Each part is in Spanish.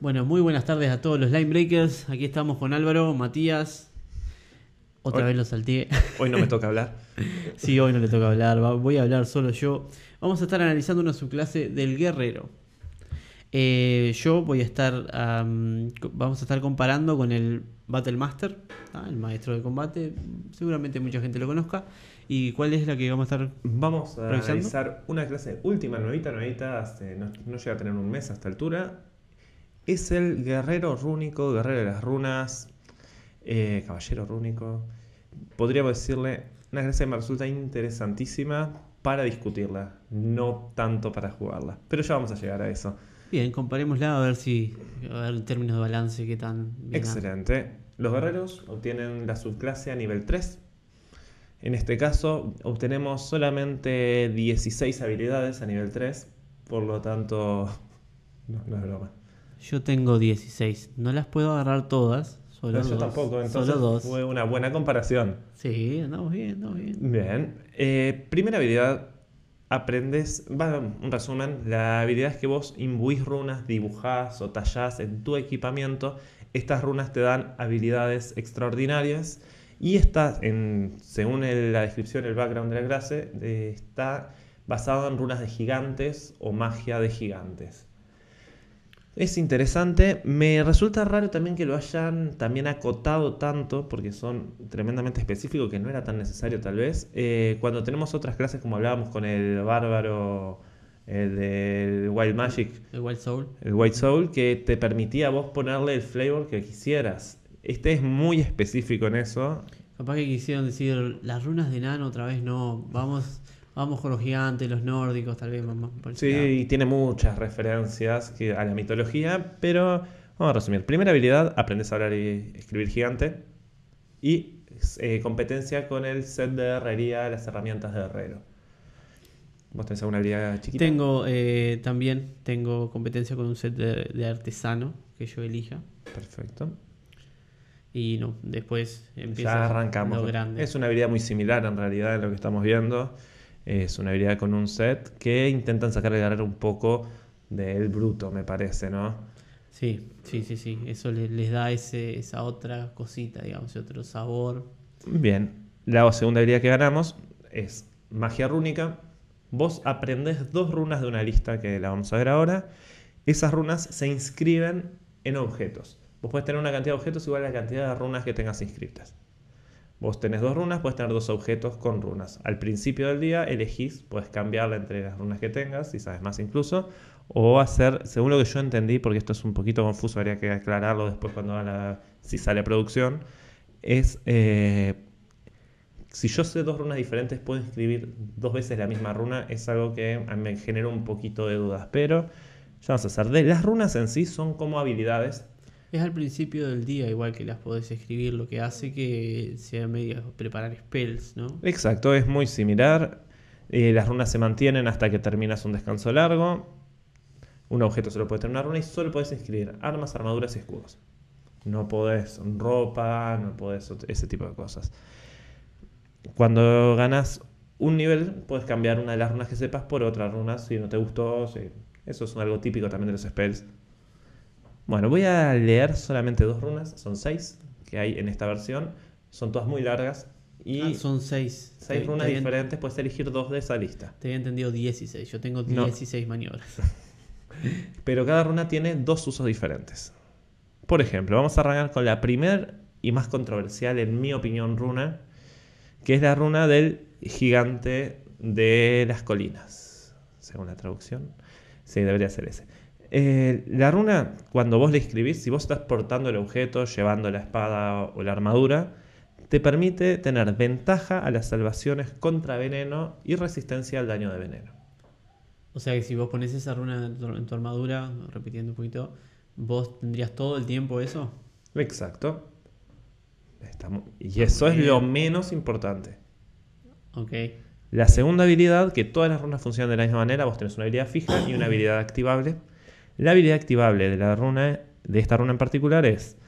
Bueno, muy buenas tardes a todos los Line Breakers. Aquí estamos con Álvaro, Matías. Otra Hoy- vez lo salté. Hoy no me toca hablar. sí, hoy no le toca hablar. Voy a hablar solo yo. Vamos a estar analizando una subclase del guerrero. Eh, yo voy a estar. vamos a estar comparando con el Battle Master, ¿tá? el maestro de combate. Seguramente mucha gente lo conozca. ¿Y cuál es la que vamos a estar Vamos a ¿Revisando? realizar una clase última, nuevita, nuevita, hace- no, no llega a tener un mes a esta altura. Es el guerrero rúnico, guerrero de las runas, eh, caballero rúnico. Podríamos decirle, una clase que me resulta interesantísima para discutirla, no tanto para jugarla. Pero ya vamos a llegar a eso. Bien, comparémosla a ver si. A ver en términos de balance qué tan. bien. Excelente. Los guerreros obtienen la subclase a nivel 3. En este caso, obtenemos solamente 16 habilidades a nivel 3. Por lo tanto, no, no es broma. Yo tengo 16. No las puedo agarrar todas. Solo No, yo dos. tampoco, entonces Solo dos. fue una buena comparación. Sí, andamos bien, andamos bien. Bien. Eh, primera habilidad, aprendes, va, un resumen, la habilidad es que vos imbuís runas, dibujás o tallás en tu equipamiento. Estas runas te dan habilidades extraordinarias y está, en, según el- la descripción, el background de la clase, eh, está basado en runas de gigantes o magia de gigantes. Es interesante, me resulta raro también que lo hayan también acotado tanto, porque son tremendamente específicos, que no era tan necesario tal vez. Eh, cuando tenemos otras clases, como hablábamos con el bárbaro, el del Wild Magic, El Wild Soul. el White Soul, que te permitía a vos ponerle el flavor que quisieras. Este es muy específico en eso. Capaz que quisieron decir las runas de Nano otra vez no. Vamos, vamos con los gigantes, los nórdicos, tal vez. Vamos por Sí, lado. y tiene muchas referencias que- a la mitología, pero vamos a resumir. Primera habilidad, aprendes a hablar y escribir gigante. Y eh, competencia con el set de herrería, las herramientas de herrero. ¿Vos tenés alguna habilidad chiquita? Tengo eh, también tengo competencia con un set de, de artesano que yo elija. Perfecto. Y no, después empieza Ya arrancamos. lo grande. Es una habilidad muy similar en realidad a lo que estamos viendo. Es una habilidad con un set que intentan sacar el guerrero un poco del bruto, me parece, ¿no? Sí, sí, sí, sí. Eso le- les da ese, esa otra cosita, digamos, ese otro sabor. Bien, la segunda habilidad que ganamos es magia rúnica. Vos aprendés dos runas de una lista que la vamos a ver ahora. Esas runas se inscriben en objetos. Vos podés tener una cantidad de objetos igual a la cantidad de runas que tengas inscritas. Vos tenés dos runas, puedes tener dos objetos con runas. Al principio del día elegís, puedes cambiarla entre las runas que tengas, si sabes más incluso, o hacer, según lo que yo entendí, porque esto es un poquito confuso, habría que aclararlo después cuando si sale a producción, es eh, si yo sé dos runas diferentes, puedo escribir dos veces la misma runa. Es algo que me genera un poquito de dudas. Pero ya vamos a hacer. De las runas en sí son como habilidades. Es al principio del día, igual que las podés escribir, lo que hace que sea medio preparar spells, ¿no? Exacto, es muy similar. Eh, las runas se mantienen hasta que terminas un descanso largo. Un objeto solo puede tener una runa y solo puedes inscribir armas, armaduras y escudos. No podés ropa, no podés ese tipo de cosas. Cuando ganas un nivel, puedes cambiar una de las runas que sepas por otra runa si no te gustó. Eso es algo típico también de los spells. Bueno, voy a leer solamente dos runas, son seis que hay en esta versión. Son todas muy largas y Ah, son seis. seis Te- runas te diferentes, puedes elegir dos de esa lista. Te había entendido 16. Yo tengo No. 16 maniobras. Pero cada runa tiene dos usos diferentes. Por ejemplo, vamos a arrancar con la primer y más controversial, en mi opinión, runa, que es la runa del gigante de las colinas, según la traducción. Sí, debería ser ese. Eh, la runa, cuando vos la escribís, si vos estás portando el objeto, llevando la espada o la armadura, te permite tener ventaja a las salvaciones contra veneno y resistencia al daño de veneno. O sea que si vos pones esa runa en tu, en tu armadura, repitiendo un poquito, vos tendrías todo el tiempo eso. Exacto. Estamos- Y eso es lo menos importante. Ok. La segunda habilidad, que todas las runas funcionan de la misma manera, vos tenés una habilidad fija y una habilidad activable. La habilidad activable de la runa, de esta runa en particular, es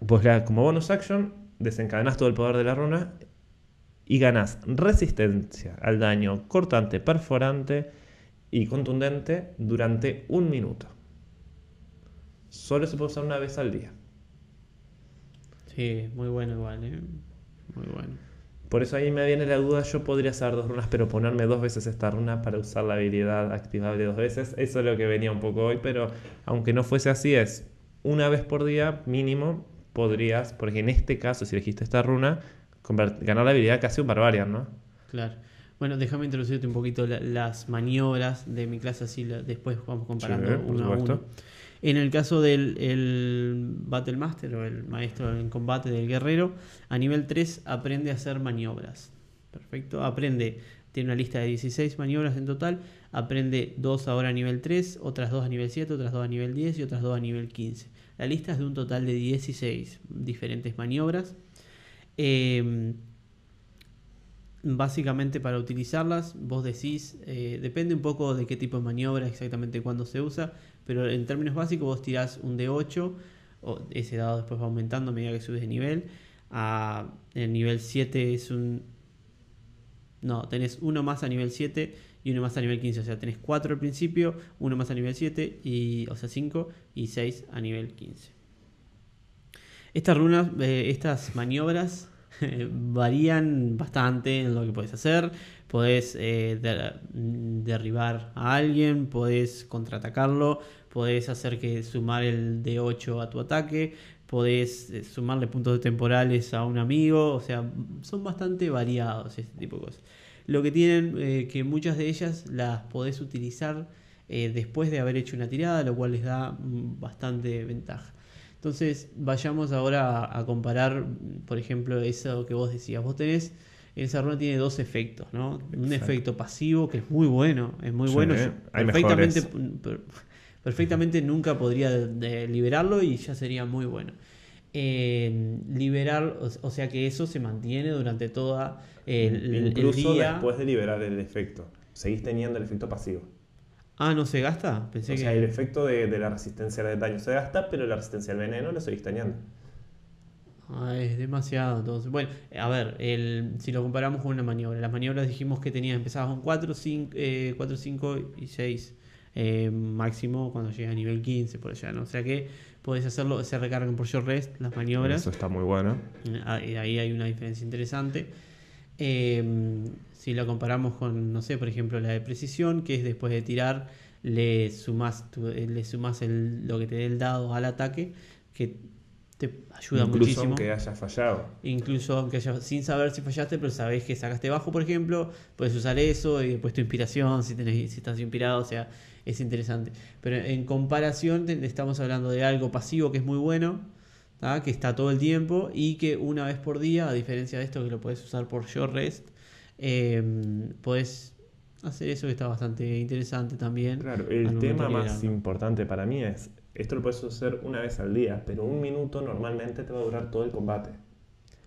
vos la, como bonus action, desencadenás todo el poder de la runa y ganás resistencia al daño cortante, perforante y contundente durante un minuto. solo se puede usar una vez al día. Sí, muy bueno igual, ¿eh? Muy bueno. Por eso ahí me viene la duda, yo podría saber dos runas, pero ponerme dos veces esta runa para usar la habilidad activable dos veces, eso es lo que venía un poco hoy, pero aunque no fuese así, es una vez por día mínimo podrías, porque en este caso, si elegiste esta runa, ganar la habilidad casi un barbarian, ¿no? Claro. Bueno, déjame introducirte un poquito las maniobras de mi clase, así después vamos comparando uno a uno. En el caso del el Battle Master o el maestro en combate del guerrero, a nivel 3 aprende a hacer maniobras. Perfecto. Aprende, tiene una lista de 16 maniobras en total. Aprende 2 ahora a nivel 3, otras 2 a nivel 7, otras 2 a nivel 10 y otras 2 a nivel 15. La lista es de un total de 16 diferentes maniobras. Eh, básicamente para utilizarlas, vos decís, eh, depende un poco de qué tipo de maniobra exactamente cuándo se usa, pero en términos básicos vos tirás un D8, o ese dado después va aumentando a medida que subes de nivel. A, el nivel 7 es un... No, tenés uno más a nivel 7 y uno más a nivel 15. O sea, tenés 4 al principio, uno más a nivel 7, y, o sea, 5 y 6 a nivel 15. Estas runas, eh, estas maniobras varían bastante en lo que puedes hacer. Podés eh, derribar a alguien, podés contraatacarlo, podés hacer que sumar el D8 a tu ataque, podés eh, sumarle puntos temporales a un amigo, o sea, son bastante variados este tipo de cosas. Lo que tienen eh, que muchas de ellas las podés utilizar después de haber hecho una tirada, lo cual les da mm, bastante ventaja. Entonces, vayamos ahora a, comparar, por ejemplo, eso que vos decías. Vos tenés, esa runa tiene dos efectos, ¿no? Un efecto pasivo que es muy bueno, es muy bueno. perfectamente, perfectamente nunca podría liberarlo y ya sería muy bueno. Eh, liberar, o, sea que eso se mantiene durante toda el, Incluso día. después de liberar el efecto, seguís teniendo el efecto pasivo. Ah, ¿no se gasta? Pensé o sea, el efecto de, la resistencia al daño se gasta, pero la resistencia al veneno lo seguís teniendo. Ah, es demasiado. Entonces, bueno, a ver, el, si lo comparamos con una maniobra, las maniobras dijimos que tenías, empezabas con 4, 5, 4 5 y 6 eh, máximo cuando llegas a nivel 15 por allá, ¿no? O sea que podés hacerlo, se recargan por short rest las maniobras. Eso está muy bueno. Ahí, ahí hay una diferencia interesante. Eh, si lo comparamos con, no sé, por ejemplo, la de precisión, que es después de tirar, le sumas, eh, le sumas el, lo que te dé el dado al ataque, que te ayuda Incluso muchísimo. aunque hayas fallado. Incluso aunque hayas, sin saber si fallaste, pero sabes que sacaste bajo, por ejemplo, puedes usar eso y después tu inspiración, si, tenés, si estás inspirado, o sea, es interesante. Pero en comparación, estamos hablando de algo pasivo que es muy bueno, que está todo el tiempo y que una vez por día, a diferencia de esto que lo puedes usar por short rest, eh, podés hacer eso que está bastante interesante también. Claro, el tema más importante para mí es, esto lo puedes hacer una vez al día, pero un minuto normalmente te va a durar todo el combate.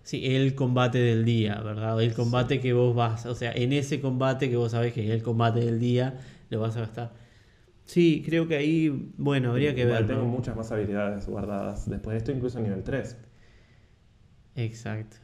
Sí, el combate del día, ¿verdad? El combate que vos vas, o sea, en ese combate que vos sabés que es el combate del día, lo vas a gastar. Sí, creo que ahí, bueno, habría que ver. Tengo muchas más habilidades guardadas después de esto, incluso a nivel 3. Exacto,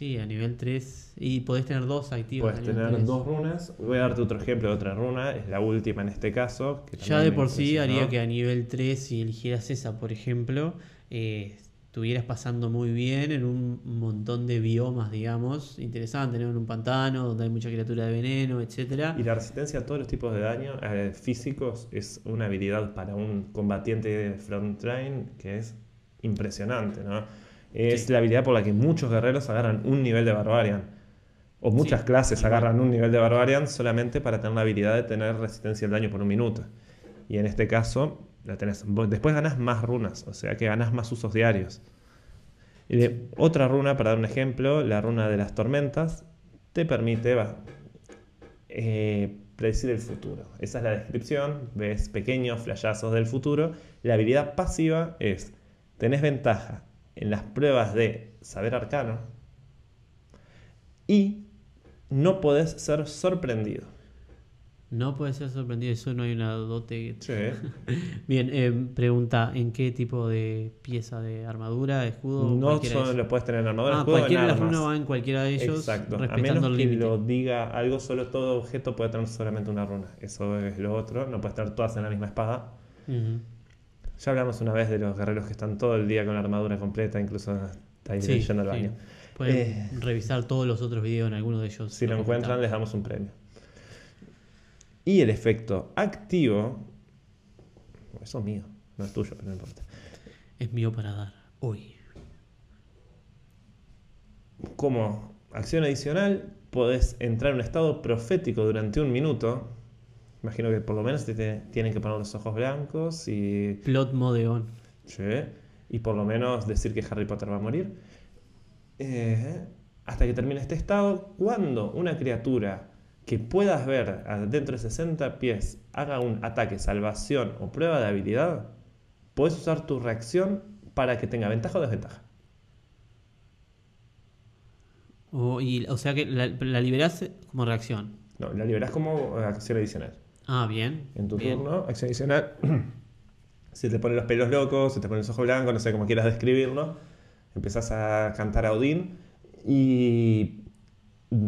Sí, a nivel 3. Y podés tener dos activos. Puedes tener dos runas. Voy a darte otro ejemplo de otra runa. Es la última en este caso. ya de por sí haría que a nivel 3, si eligieras esa, por ejemplo, eh, estuvieras pasando muy bien en un montón de biomas, digamos, interesante, ¿no? En un pantano donde hay mucha criatura de veneno, etcétera. Y la resistencia a todos los tipos de daño eh, físicos es una habilidad para un combatiente de frontline que es impresionante, ¿no? Es la habilidad por la que muchos guerreros agarran un nivel de Barbarian. O muchas clases agarran un nivel de Barbarian solamente para tener la habilidad de tener resistencia al daño por un minuto. Y en este caso, la tenés. Después ganas más runas, o sea que ganas más usos diarios. Y de otra runa, para dar un ejemplo, la runa de las tormentas, te permite eh, predecir el futuro. Esa es la descripción, ves pequeños flashazos del futuro. La habilidad pasiva es, tenés ventaja en las pruebas de saber arcano y no podés ser sorprendido. No puede ser sorprendido, eso no hay una dote. Sí. Bien, eh, pregunta, ¿en qué tipo de pieza de armadura, escudo? No solo lo puedes tener en armadura, ah, escudo cualquiera de las runas va en cualquiera de ellos, Exacto. respetando a menos que lo diga algo, solo todo objeto puede tener solamente una runa. Eso es lo otro, no puedes tener todas en la misma espada. Ya hablamos una vez de los guerreros que están todo el día con la armadura completa, incluso está ahí Sí, yendo al sí. baño. Pueden Eh. revisar todos los otros videos en alguno de ellos. Si lo encuentran, les damos un premio. Y el efecto activo. Eso es mío, no es tuyo, pero no importa. Es mío para dar hoy. Como acción adicional, podés entrar en un estado profético durante un minuto. Imagino que por lo menos te te tienen que poner los ojos blancos y, Plot mode on. sí, y por lo menos decir que Harry Potter va a morir. Eh, hasta que termine este estado, cuando una criatura que puedas ver dentro de 60 pies haga un ataque, salvación o prueba de habilidad, puedes usar tu reacción para que tenga ventaja o desventaja. O, y, o sea que la, la liberás como reacción. No, la liberás como acción adicional. Ah, bien. En tu bien. turno, acción adicional. si te ponen los pelos locos, se te ponen los ojos blancos, no sé cómo quieras describirlo, empezás a cantar a Odín y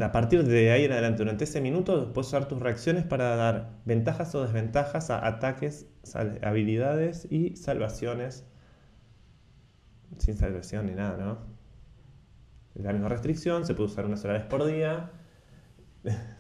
a partir de ahí en adelante, durante ese minuto, puedes usar tus reacciones para dar ventajas o desventajas a ataques, habilidades y salvaciones. Sin salvación ni nada, ¿no? La misma restricción, se puede usar una sola vez por día.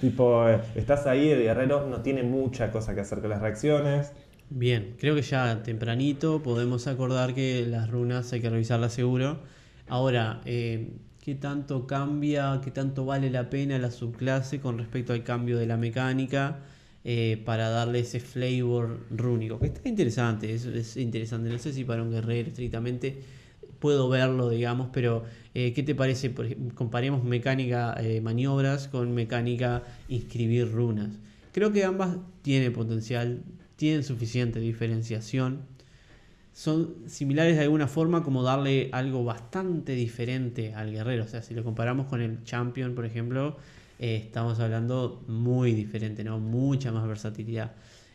tipo, estás ahí, el guerrero no tiene mucha cosa que hacer con las reacciones. Bien, creo que ya tempranito podemos acordar que las runas hay que revisarlas seguro. Ahora, eh, ¿qué tanto cambia, qué tanto vale la pena la subclase con respecto al cambio de la mecánica eh, para darle ese flavor rúnico? Que está interesante, es, es interesante. No sé si para un guerrero estrictamente puedo verlo, digamos, pero eh, ¿qué te parece? Comparemos mecánica eh, maniobras con mecánica inscribir runas. Creo que ambas tienen potencial, tienen suficiente diferenciación. Son similares de alguna forma como darle algo bastante diferente al guerrero. O sea, si lo comparamos con el champion, por ejemplo, eh, estamos hablando muy diferente, ¿no? Mucha más versatilidad.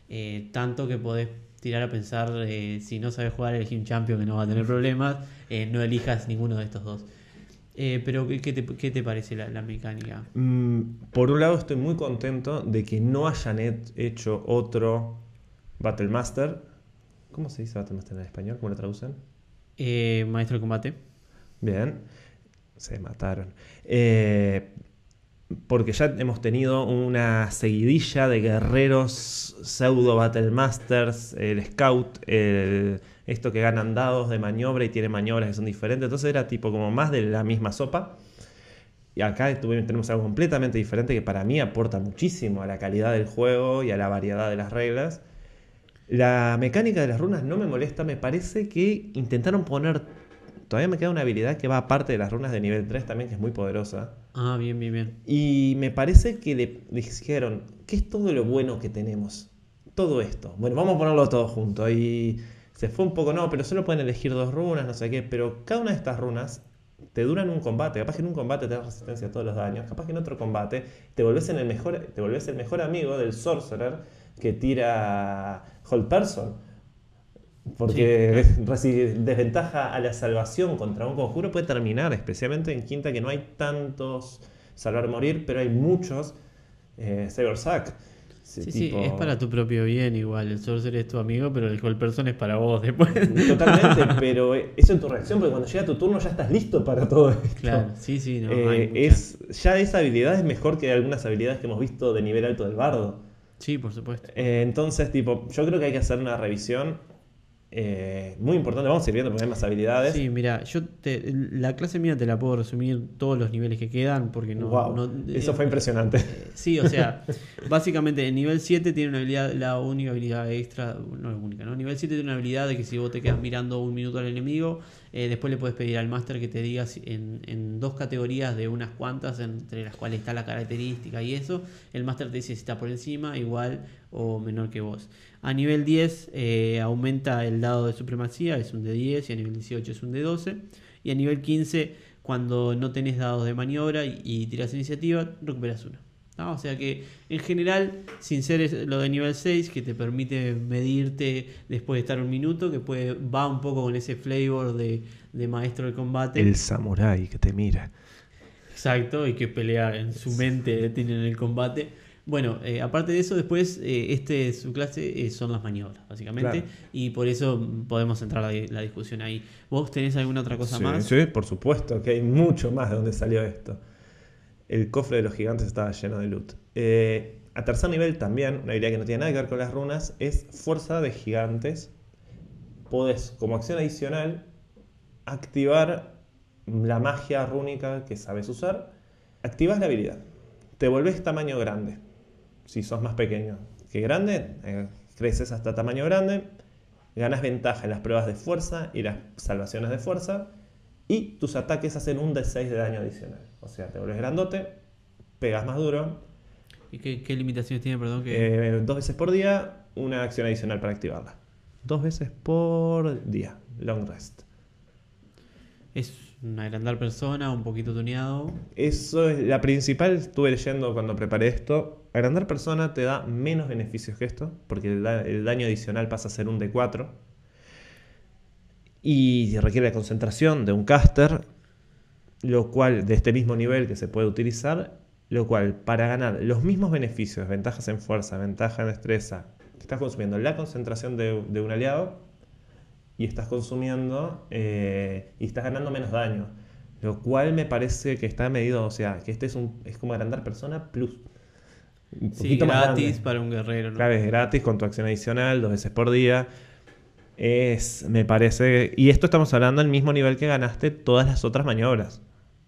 Eh, tanto que podés tirar a pensar, eh, si no sabes jugar, elegí un champion que no va a tener problemas. eh, no elijas ninguno de estos dos. Eh, pero, ¿qué, te, qué te parece la, la mecánica? Mm, por un lado, estoy muy contento de que no hayan he- hecho otro Battle Master. ¿Cómo se dice Battle Master en español? ¿Cómo lo traducen? Maestro de combate. Bien, se mataron. Eh, porque ya hemos tenido una seguidilla de guerreros pseudo Battle Masters, el Scout, esto que ganan dados de maniobra y tiene maniobras que son diferentes. Entonces era tipo como más de la misma sopa. Y acá tenemos algo completamente diferente que para mí aporta muchísimo a la calidad del juego y a la variedad de las reglas. La mecánica de las runas no me molesta, me parece que intentaron poner... Todavía me queda una habilidad que va aparte de las runas de nivel 3 también, que es muy poderosa. Ah, bien, bien, bien. Y me parece que le dijeron, ¿qué es todo lo bueno que tenemos? Todo esto. Bueno, vamos a ponerlo todo junto. Y se fue un poco, no, pero solo pueden elegir dos runas, no sé qué. Pero cada una de estas runas te duran un combate. Capaz que en un combate te das resistencia a todos los daños. Capaz que en otro combate te volvés, en el, mejor, te volvés el mejor amigo del Sorcerer que tira Hold Person. Porque desventaja a la salvación contra un conjuro puede terminar, especialmente en quinta que no hay tantos salvar morir, pero hay muchos eh, Saber Sack. Sí, es para tu propio bien igual. El sorcerer es tu amigo, pero el whole person es para vos después. Totalmente, pero eso en tu reacción, porque cuando llega tu turno ya estás listo para todo esto. claro, sí, sí, no. Eh, es, ya esa habilidad es mejor que algunas habilidades que hemos visto de nivel alto del bardo. Sí, por supuesto. Eh, entonces, tipo, yo creo que hay que hacer una revisión eh, muy importante. Vamos a ir viendo porque hay más habilidades. Sí, mira, yo te, la clase mía te la puedo resumir todos los niveles que quedan porque no. Wow, no- eso eh, fue impresionante. Sí, o sea, básicamente en nivel 7 tiene una habilidad, la única habilidad extra, no la única, ¿no? Nivel 7 tiene una habilidad de que si vos te quedas mirando un minuto al enemigo, eh, después le puedes pedir al máster que te diga si- en, dos categorías de unas cuantas, entre las cuales está la característica y eso, el máster te dice si está por encima, igual o menor que vos. A nivel 10 eh, aumenta el dado de supremacía, es un de 10, y a nivel 18 es un de 12. Y a nivel 15, cuando no tenés dados de maniobra y, y tirás iniciativa, recuperas uno. ¿No? O sea que en general, sin ser lo de nivel 6, que te permite medirte después de estar un minuto, que puede, va un poco con ese flavor de, de maestro de combate. El samurái que te mira. Exacto, y que pelea en su mente tienen el combate. Bueno, eh, aparte de eso, después eh, este subclase eh, son las maniobras, básicamente. Claro. Y por eso podemos entrar la, la discusión ahí. ¿Vos tenés alguna otra cosa sí, más? Sí, por supuesto, que hay mucho más de donde salió esto. El cofre de los gigantes estaba lleno de loot. Eh, a tercer nivel también, una habilidad que no tiene nada que ver con las runas, es fuerza de gigantes. Podés, como acción adicional, activar la magia rúnica que sabes usar. Activas la habilidad. Te volvés tamaño grande. Si sos más pequeño que grande, eh, creces hasta tamaño grande. Ganas ventaja en las pruebas de fuerza y las salvaciones de fuerza. Y tus ataques hacen un D6 de daño adicional. O sea, te vuelves grandote, pegas más duro. ¿Y qué, qué limitaciones tiene, perdón? Que... eh, dos veces por día, una acción adicional para activarla. Dos veces por día. Long rest. Es un agrandar persona, un poquito tuneado. Eso es la principal, estuve leyendo cuando preparé esto. Agrandar persona te da menos beneficios que esto, porque el, da- el daño adicional pasa a ser un D4. Y requiere la concentración de un caster, lo cual, de este mismo nivel que se puede utilizar, lo cual, para ganar los mismos beneficios, ventajas en fuerza, ventaja en destreza, estás consumiendo la concentración de, de un aliado y estás consumiendo eh, y estás ganando menos daño. Lo cual me parece que está medido, o sea, que este es, un, es como agrandar persona plus. Un Sí, más gratis para un guerrero. ¿no? Claro, es gratis con tu acción adicional, dos veces por día. Es, me parece. Y esto estamos hablando del mismo nivel que ganaste todas las otras maniobras.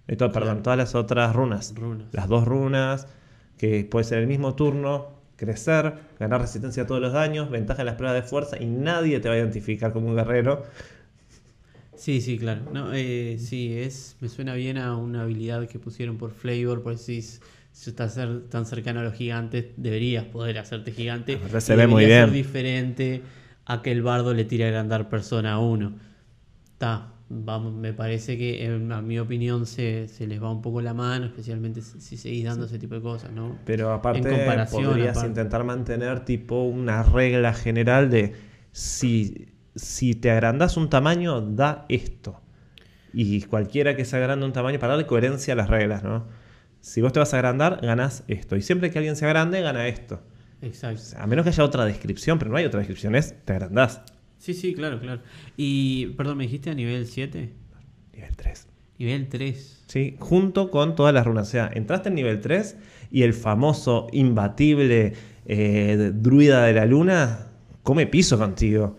Eh, to- Perdón, todas las otras runas. Runas. Las dos runas, que puede ser el mismo turno, crecer, ganar resistencia a todos los daños, ventaja en las pruebas de fuerza y nadie te va a identificar como un guerrero. Sí, sí, claro. No, eh, sí, es, me suena bien a una habilidad que pusieron por Flavor, por si s- si estás tan cercano a los gigantes, deberías poder hacerte gigante. Se ve muy debería ser bien. diferente a que el bardo le tire a agrandar persona a uno. Está, me parece que en, a mi opinión se, se les va un poco la mano, especialmente si, si seguís dando ese tipo de cosas, ¿no? Pero aparte En comparación, podrías aparte. intentar mantener tipo una regla general de si, si te agrandas un tamaño, da esto. Y cualquiera que se agrande un tamaño, para darle coherencia a las reglas, ¿no? Si vos te vas a agrandar, ganás esto. Y siempre que alguien se agrande, gana esto. Exacto. O sea, a menos que haya otra descripción, pero no hay otra descripción, es te agrandás. Sí, sí, claro, claro. Y, perdón, ¿me dijiste a nivel 7? Nivel 3. Nivel 3. ¿sí? Junto con todas las runas. O sea, entraste en nivel 3 y el famoso, imbatible eh, druida de la luna come piso contigo.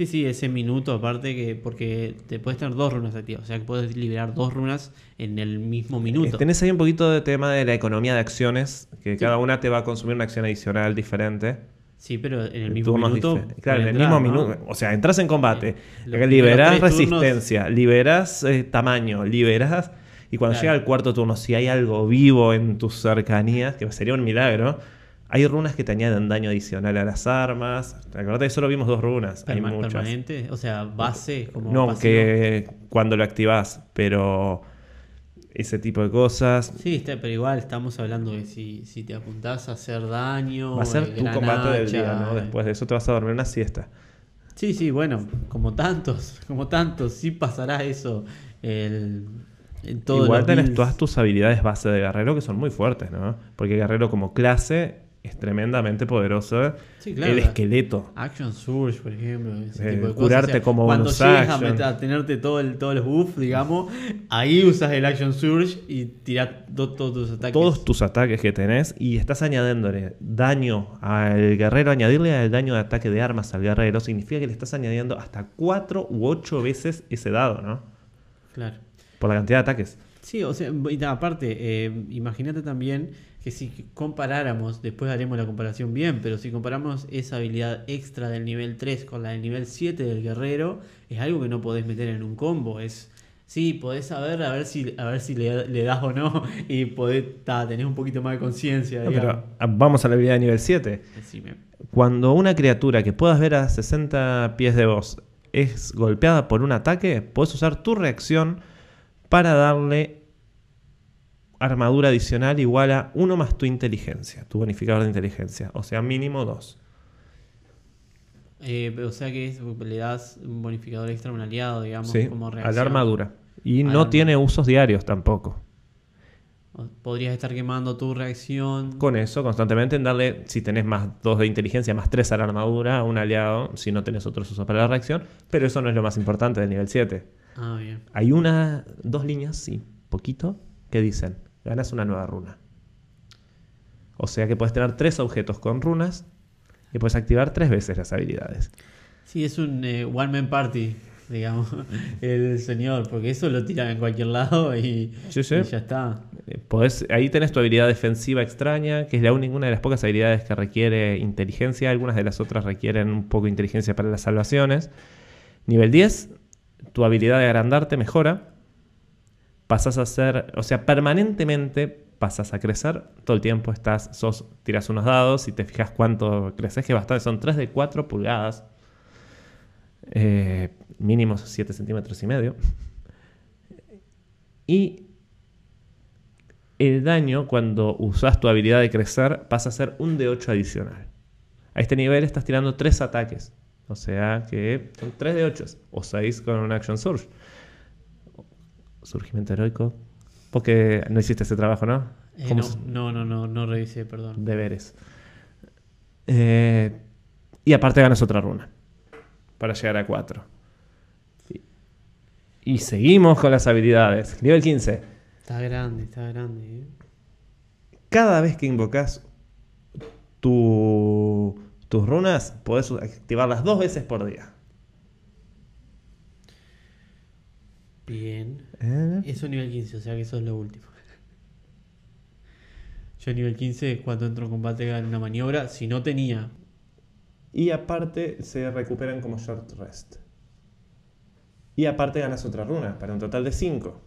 Sí, sí, ese minuto aparte que porque te puedes tener dos runas activas, o sea que puedes liberar dos runas en el mismo minuto. Eh, Tenés ahí un poquito de tema de la economía de acciones, que cada una te va a consumir una acción adicional diferente. Sí, pero en el En mismo minuto. Claro, en el entrar, mismo ¿no? minuto. O sea, entras en combate, primeros liberás tres turnos- resistencia, liberás eh, tamaño, liberás. Y cuando Claro. llega el cuarto turno, si hay algo vivo en tus cercanías, que sería un milagro, hay runas que te añaden daño adicional a las armas. Acordate que solo vimos dos runas, hay Perma- muchas. permanente, o sea, base como No, pasivo. que cuando lo activás, pero ese tipo de cosas. Sí, está, pero igual estamos hablando de si, si te apuntás a hacer daño. Va a ser eh, tu combate del día, ¿no? Después de eso te vas a dormir una siesta. Sí, sí, bueno, como tantos, como tantos, sí pasará eso el, en todos Igual tenés builds. todas tus habilidades base de guerrero que son muy fuertes, ¿no? Porque guerrero como clase es tremendamente poderoso. Sí, claro. El esqueleto. Action Surge, por ejemplo, ese Eh, tipo de cosas. curarte como Cuando llegues a, action. met- a tenerte todo el, todos los buffs, digamos, ahí usas el Action Surge y tirás do- todos tus ataques. Todos tus ataques que tenés y estás añadiéndole daño al guerrero, añadirle el daño de ataque de armas al guerrero significa que le estás añadiendo hasta 4 u 8 veces ese dado, ¿no? Claro. Por la cantidad de ataques. Sí, o sea, y aparte, eh, imagínate también que si comparáramos, después haremos la comparación bien, pero si comparamos esa habilidad extra del nivel 3 con la del nivel 7 del guerrero, es algo que no podés meter en un combo. Es, sí, podés saber a ver si, a ver si le, le das o no y podés, ta, tenés un poquito más de conciencia. No, digamos. pero ah, vamos a la habilidad de nivel 7. Decime. Cuando una criatura que puedas ver a 60 pies de vos es golpeada por un ataque, puedes usar tu reacción para darle armadura adicional igual a 1 más tu inteligencia, tu bonificador de inteligencia, o sea, mínimo 2. Eh, o sea que es- le das un bonificador extra a un aliado, digamos, Sí, como a reacción. la armadura. Y A no armadura. tiene usos diarios tampoco. Podrías estar quemando tu reacción. Con eso, constantemente en darle, si tenés más 2 de inteligencia, más 3 a la armadura, a un aliado, si no tenés otros usos para la reacción, pero eso no es lo más importante del nivel 7. Ah, bien. Hay una, dos líneas, sí, poquito, que dicen, ganas una nueva runa. O sea que puedes tener tres objetos con runas y puedes activar tres veces las habilidades. Sí, es un eh, one man party, digamos, el señor, porque eso lo tiran en cualquier lado y, Sí, sí. y ya está. Eh, podés- ahí tenés tu habilidad defensiva extraña, que es la única, una de las pocas habilidades que requiere inteligencia. Algunas de las otras requieren un poco de inteligencia para las salvaciones. Nivel 10, tu habilidad de agrandarte mejora. Pasas a ser, o sea, permanentemente pasas a crecer. Todo el tiempo estás, sos, tiras unos dados y te fijas cuánto creces, que bastante, son 3 de 4 pulgadas. Eh, mínimo 7 centímetros y medio. Y el daño cuando usas tu habilidad de crecer pasa a ser un de 8 adicional. A este nivel estás tirando 3 ataques. O sea que son 3 de 8 o 6 con un Action Surge. Surgimiento heroico. Porque no hiciste ese trabajo, ¿no? Eh, ¿Cómo no, se- no, no, no, no revisé, perdón. Deberes. Eh, y aparte ganas otra runa. Para llegar a 4. Y, y seguimos con las habilidades. Nivel 15. Está grande, está grande. ¿eh? Cada vez que invocas tu- tus runas, podés activarlas dos veces por día. Bien. ¿Eh? Eso nivel 15, o sea que eso es lo último. Yo nivel 15, cuando entro en combate gano una maniobra, si no tenía. Y aparte se recuperan como short rest. Y aparte ganas otra runa, para un total de 5.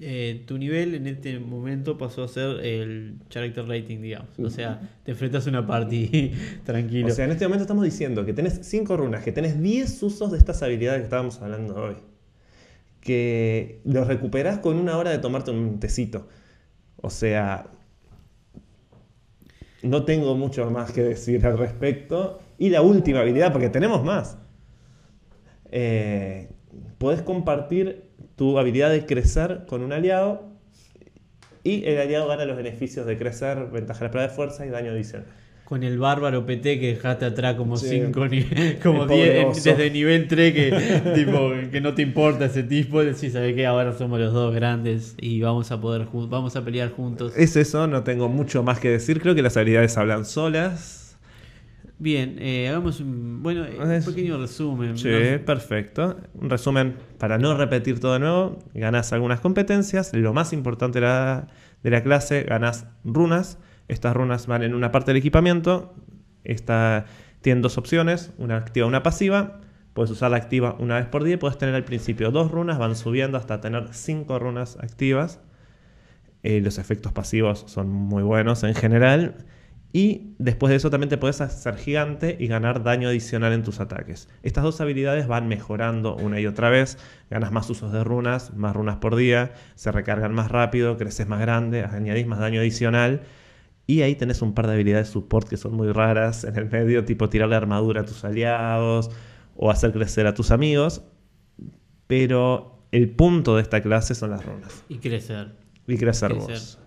eh, tu nivel en este momento pasó a ser el character rating, digamos. O sea, te enfrentas a una party tranquilo. O sea, en este momento estamos diciendo que tenés 5 runas, que tenés 10 usos de estas habilidades que estábamos hablando hoy. Que los recuperás con una hora de tomarte un tecito. O sea, no tengo mucho más que decir al respecto. Y la última habilidad, porque tenemos más. Eh, podés compartir tu habilidad de crecer con un aliado. Y el aliado gana los beneficios de crecer, ventaja de la prueba de fuerza y daño adicional. Con el bárbaro PT que dejaste atrás como Sí. 5 como El pobre 10 oso. desde nivel 3 que tipo que no te importa ese tipo, sí sabes que ahora somos los dos grandes y vamos a poder vamos a pelear juntos. Es eso, no tengo mucho más que decir. Creo que las habilidades hablan solas. Bien, eh, hagamos un bueno, eh, un pequeño resumen. Sí, ¿no? perfecto. Un resumen, para no repetir todo de nuevo, ganas algunas competencias. Lo más importante de la, de la clase, ganas runas. Estas runas van en una parte del equipamiento. Esta, tienen dos opciones, una activa y una pasiva. Puedes usar la activa una vez por día. Puedes tener al principio dos runas, van subiendo hasta tener cinco runas activas. Eh, los efectos pasivos son muy buenos en general. Y después de eso también te puedes hacer gigante y ganar daño adicional en tus ataques. Estas dos habilidades van mejorando una y otra vez. Ganas más usos de runas, más runas por día, se recargan más rápido, creces más grande, añadís más daño adicional. Y ahí tenés un par de habilidades de support que son muy raras en el medio, tipo tirarle armadura a tus aliados o hacer crecer a tus amigos. Pero el punto de esta clase son las runas. Y crecer. Y crecer, Crecer. vos.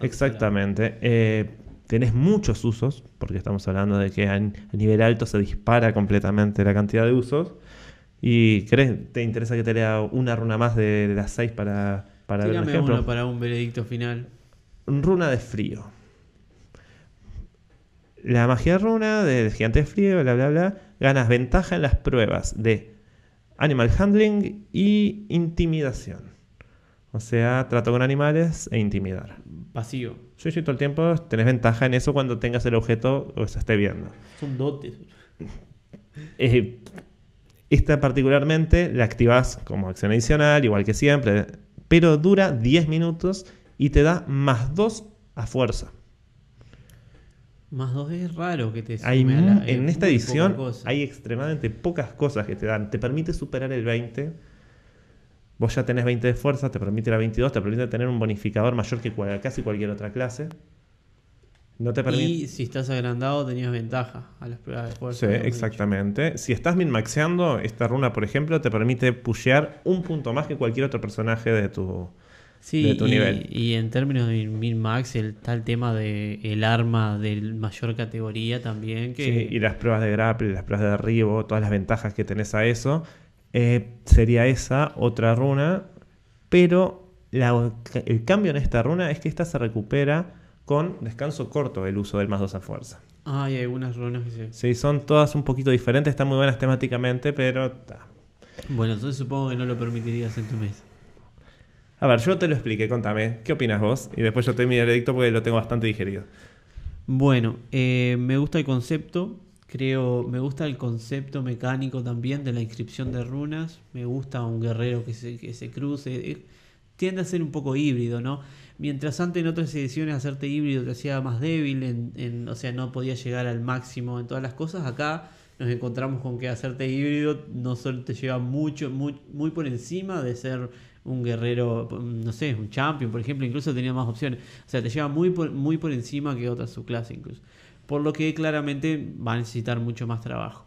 Exactamente. Eh, tenés muchos usos, porque estamos hablando de que a, nivel alto se dispara completamente la cantidad de usos. ¿Y crees, te interesa que te lea una runa más de, las seis para, para ver un ejemplo? uno para un veredicto final. Runa de frío. La magia runa del gigante de frío, bla, bla, bla. Ganas ventaja en las pruebas de animal handling y intimidación. O sea, trato con animales e intimidar. Pasivo. Sí, sí, todo el tiempo tenés ventaja en eso cuando tengas el objeto o se esté viendo. Son dotes. Eh, esta particularmente la activas como acción adicional, igual que siempre, pero dura 10 minutos y te da más 2 a fuerza. Más dos es raro que te Hay sume a mu- la- es en esta edición hay extremadamente pocas cosas que te dan. Te permite superar el 20. Vos ya tenés 20 de fuerza, te permite la 22, te permite tener un bonificador mayor que cual- casi cualquier otra clase. No te permite... Y si estás agrandado tenías ventaja a las pruebas de fuerza. Sí, dicho. exactamente. Si estás min-maxeando, esta runa, por ejemplo, te permite pushear un punto más que cualquier otro personaje de tu, Sí, de tu y, nivel. y en términos de min-max está el tema del el arma de mayor categoría también. Que, Sí, y las pruebas de grapple, las pruebas de derribo, todas las ventajas que tenés a eso. Eh, sería esa, otra runa. Pero la- el cambio en esta runa es que esta se recupera con descanso corto el uso del más 2 a fuerza. Ah, hay algunas runas que se... Sí, son todas un poquito diferentes, están muy buenas temáticamente, pero... ta. Bueno, entonces supongo que no lo permitirías en tu mesa. A ver, yo te lo expliqué, contame, ¿qué opinas vos? Y después yo te mi veredicto porque lo tengo bastante digerido. Bueno, eh, me gusta el concepto. Creo, me gusta el concepto mecánico también de la inscripción de runas. Me gusta un guerrero que se, que se cruce. Eh, Tiende a ser un poco híbrido, ¿no? Mientras antes en otras ediciones hacerte híbrido te hacía más débil, en, o sea, no podía llegar al máximo en todas las cosas. Acá nos encontramos con que hacerte híbrido no solo te lleva mucho, muy, muy por encima de ser un guerrero, no sé, un champion, por ejemplo, incluso tenía más opciones. O sea, te lleva muy por, muy por encima que otras subclases incluso. Por lo que claramente va a necesitar mucho más trabajo.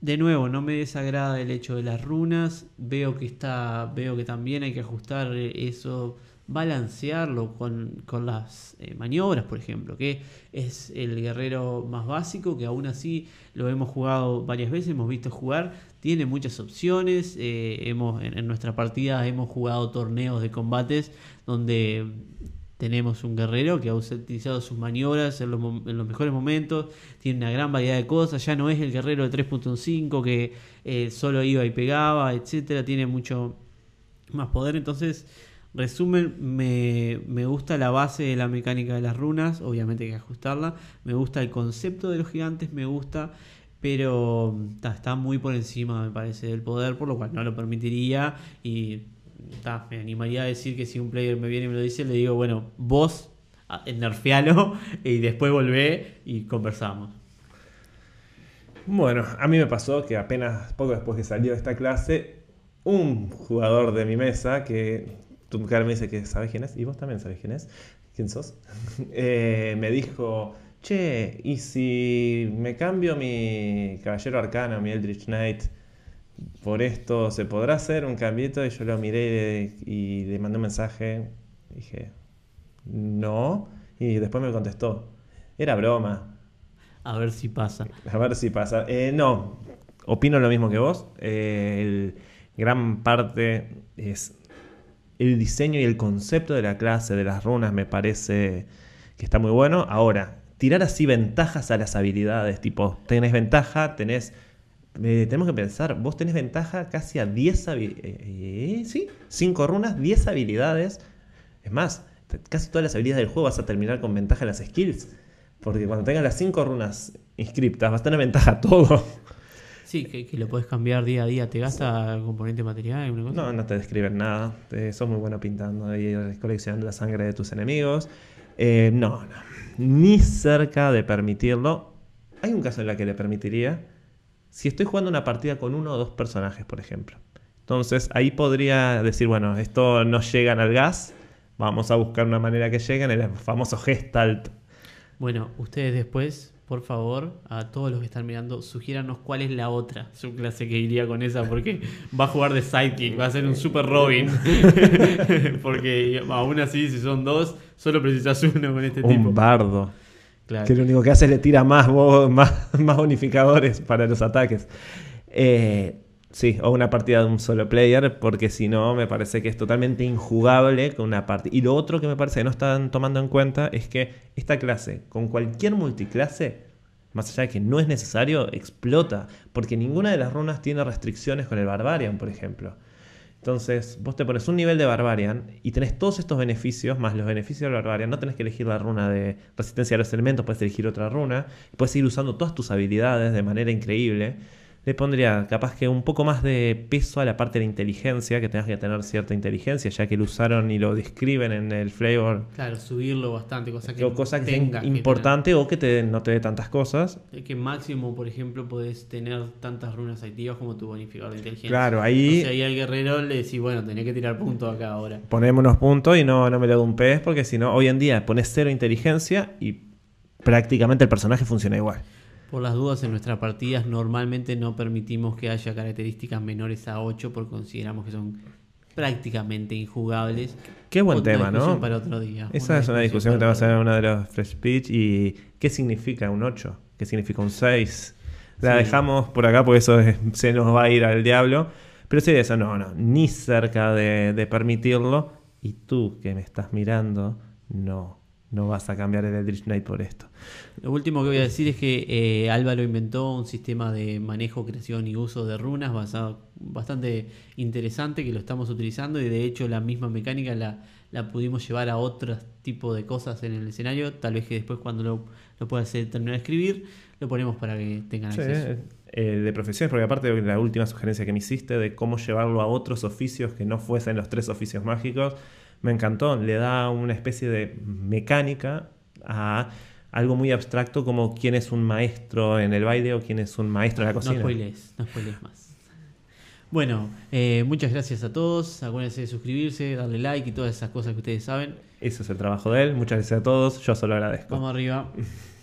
De nuevo, no me desagrada el hecho de las runas. Veo que está. Veo que también hay que ajustar eso. Balancearlo con, con las eh, maniobras, por ejemplo. Que es el guerrero más básico. Que aún así lo hemos jugado varias veces. Hemos visto jugar. Tiene muchas opciones. eh, hemos, en, en nuestra partida hemos jugado torneos de combates. Donde tenemos un guerrero que ha utilizado sus maniobras en los, mejores momentos, tiene una gran variedad de cosas, ya no es el guerrero de 3.5 que eh, solo iba y pegaba, etcétera, tiene mucho más poder. Entonces, resumen, me, me gusta la base de la mecánica de las runas, obviamente hay que ajustarla, me gusta el concepto de los gigantes, me gusta, pero está muy por encima, me parece, del poder, por lo cual no lo permitiría y me animaría a decir que si un player me viene y me lo dice, le digo, bueno, vos nerfealo y después volvé y conversamos. Bueno, a mí me pasó que apenas poco después que salió esta clase, un jugador de mi mesa que tu cara me dice que sabes quién es, y vos también sabés quién es, quién sos, Eh, me dijo, che, ¿y si me cambio mi Caballero Arcano, mi Eldritch Knight, por esto se podrá hacer un cambito? Y yo lo miré y le mandé un mensaje, dije, no, y después me contestó, era broma. A ver si pasa. A ver si pasa. Eh, no, opino lo mismo que vos. Eh, el- gran parte es el diseño y el concepto de la clase, de las runas, me parece que está muy bueno. Ahora, tirar así ventajas a las habilidades, tipo, tenés ventaja, tenés... eh, tenemos que pensar, vos tenés ventaja casi a 10 habilidades. ¿Sí? 5 runas, 10 habilidades. Es más, casi todas las habilidades del juego vas a terminar con ventaja en las skills. Porque cuando tengas las 5 runas inscriptas, vas a tener ventaja a todo. Sí, que, que lo puedes cambiar día a día. ¿Te gasta componente material? cosa? No, no te describen nada. Eh, sos muy bueno pintando y coleccionando la sangre de tus enemigos. Eh, no, no. Ni cerca de permitirlo. Hay un caso en el que le permitiría. Si estoy jugando una partida con uno o dos personajes, por ejemplo. Entonces ahí podría decir, bueno, esto no llegan al gas. Vamos a buscar una manera que lleguen. El famoso gestalt. Bueno, ustedes después, por favor, a todos los que están mirando, sugiéranos cuál es la otra subclase que iría con esa, porque va a jugar de sidekick, va a ser un super Robin. porque aún así, si son dos, solo precisas uno con este tipo. Un bardo. Claro. Que lo único que hace es le tira más, más, más bonificadores para los ataques. Eh, sí, o una partida de un solo player, porque si no, me parece que es totalmente injugable con una partida. Y lo otro que me parece que no están tomando en cuenta es que esta clase, con cualquier multiclase, más allá de que no es necesario, explota. Porque ninguna de las runas tiene restricciones con el Barbarian, por ejemplo. Entonces, vos te pones un nivel de Barbarian y tenés todos estos beneficios, más los beneficios del Barbarian. No tenés que elegir la runa de resistencia a los elementos, puedes elegir otra runa. Puedes ir usando todas tus habilidades de manera increíble. Le pondría capaz que un poco más de peso a la parte de la inteligencia, que tengas que tener cierta inteligencia, ya que lo usaron y lo describen en el flavor. Claro, subirlo bastante, cosa que, O cosa que sea importante o que te, no te dé tantas cosas. Que máximo, por ejemplo, podés tener tantas runas activas como tu bonificador de inteligencia. Claro, ahí- O sea, ahí al guerrero le decís, bueno, tenés que tirar puntos acá ahora. Ponemos unos puntos y no, no me le doy un pez, porque si no, hoy en día pones cero inteligencia y prácticamente el personaje funciona igual. Por las dudas, en nuestras partidas normalmente no permitimos que haya características menores a 8 porque consideramos que son prácticamente injugables. Qué buen Otra tema, ¿no? Para otro día. Esa es una discusión que te vas a hacer en uno de los Fresh Speech. ¿Y qué significa un 8? ¿Qué significa un 6? La Sí. dejamos por acá porque eso es- se nos va a ir al diablo. Pero sí, eso no, no, ni cerca de, de permitirlo. Y tú que me estás mirando, no, no vas a cambiar el Eldritch Knight por esto. Lo último que voy a decir es que eh, Álvaro inventó un sistema de manejo, creación y uso de runas basado, bastante interesante que lo estamos utilizando y de hecho la misma mecánica la, la pudimos llevar a otro tipo de cosas en el escenario. Tal vez que después cuando lo, lo puedas terminar de escribir, lo ponemos para que tengan Sí, acceso. eh, de profesiones, porque aparte de la última sugerencia que me hiciste de cómo llevarlo a otros oficios que no fuesen los tres oficios mágicos, me encantó. Le da una especie de mecánica a algo muy abstracto como quién es un maestro en el baile o quién es un maestro en la No cocina. spoilees, no spoilees más. Bueno, eh, muchas gracias a todos. Acuérdense de suscribirse, darle like y todas esas cosas que ustedes saben. Ese es el trabajo de él. Muchas gracias a todos. Yo solo agradezco. Vamos arriba.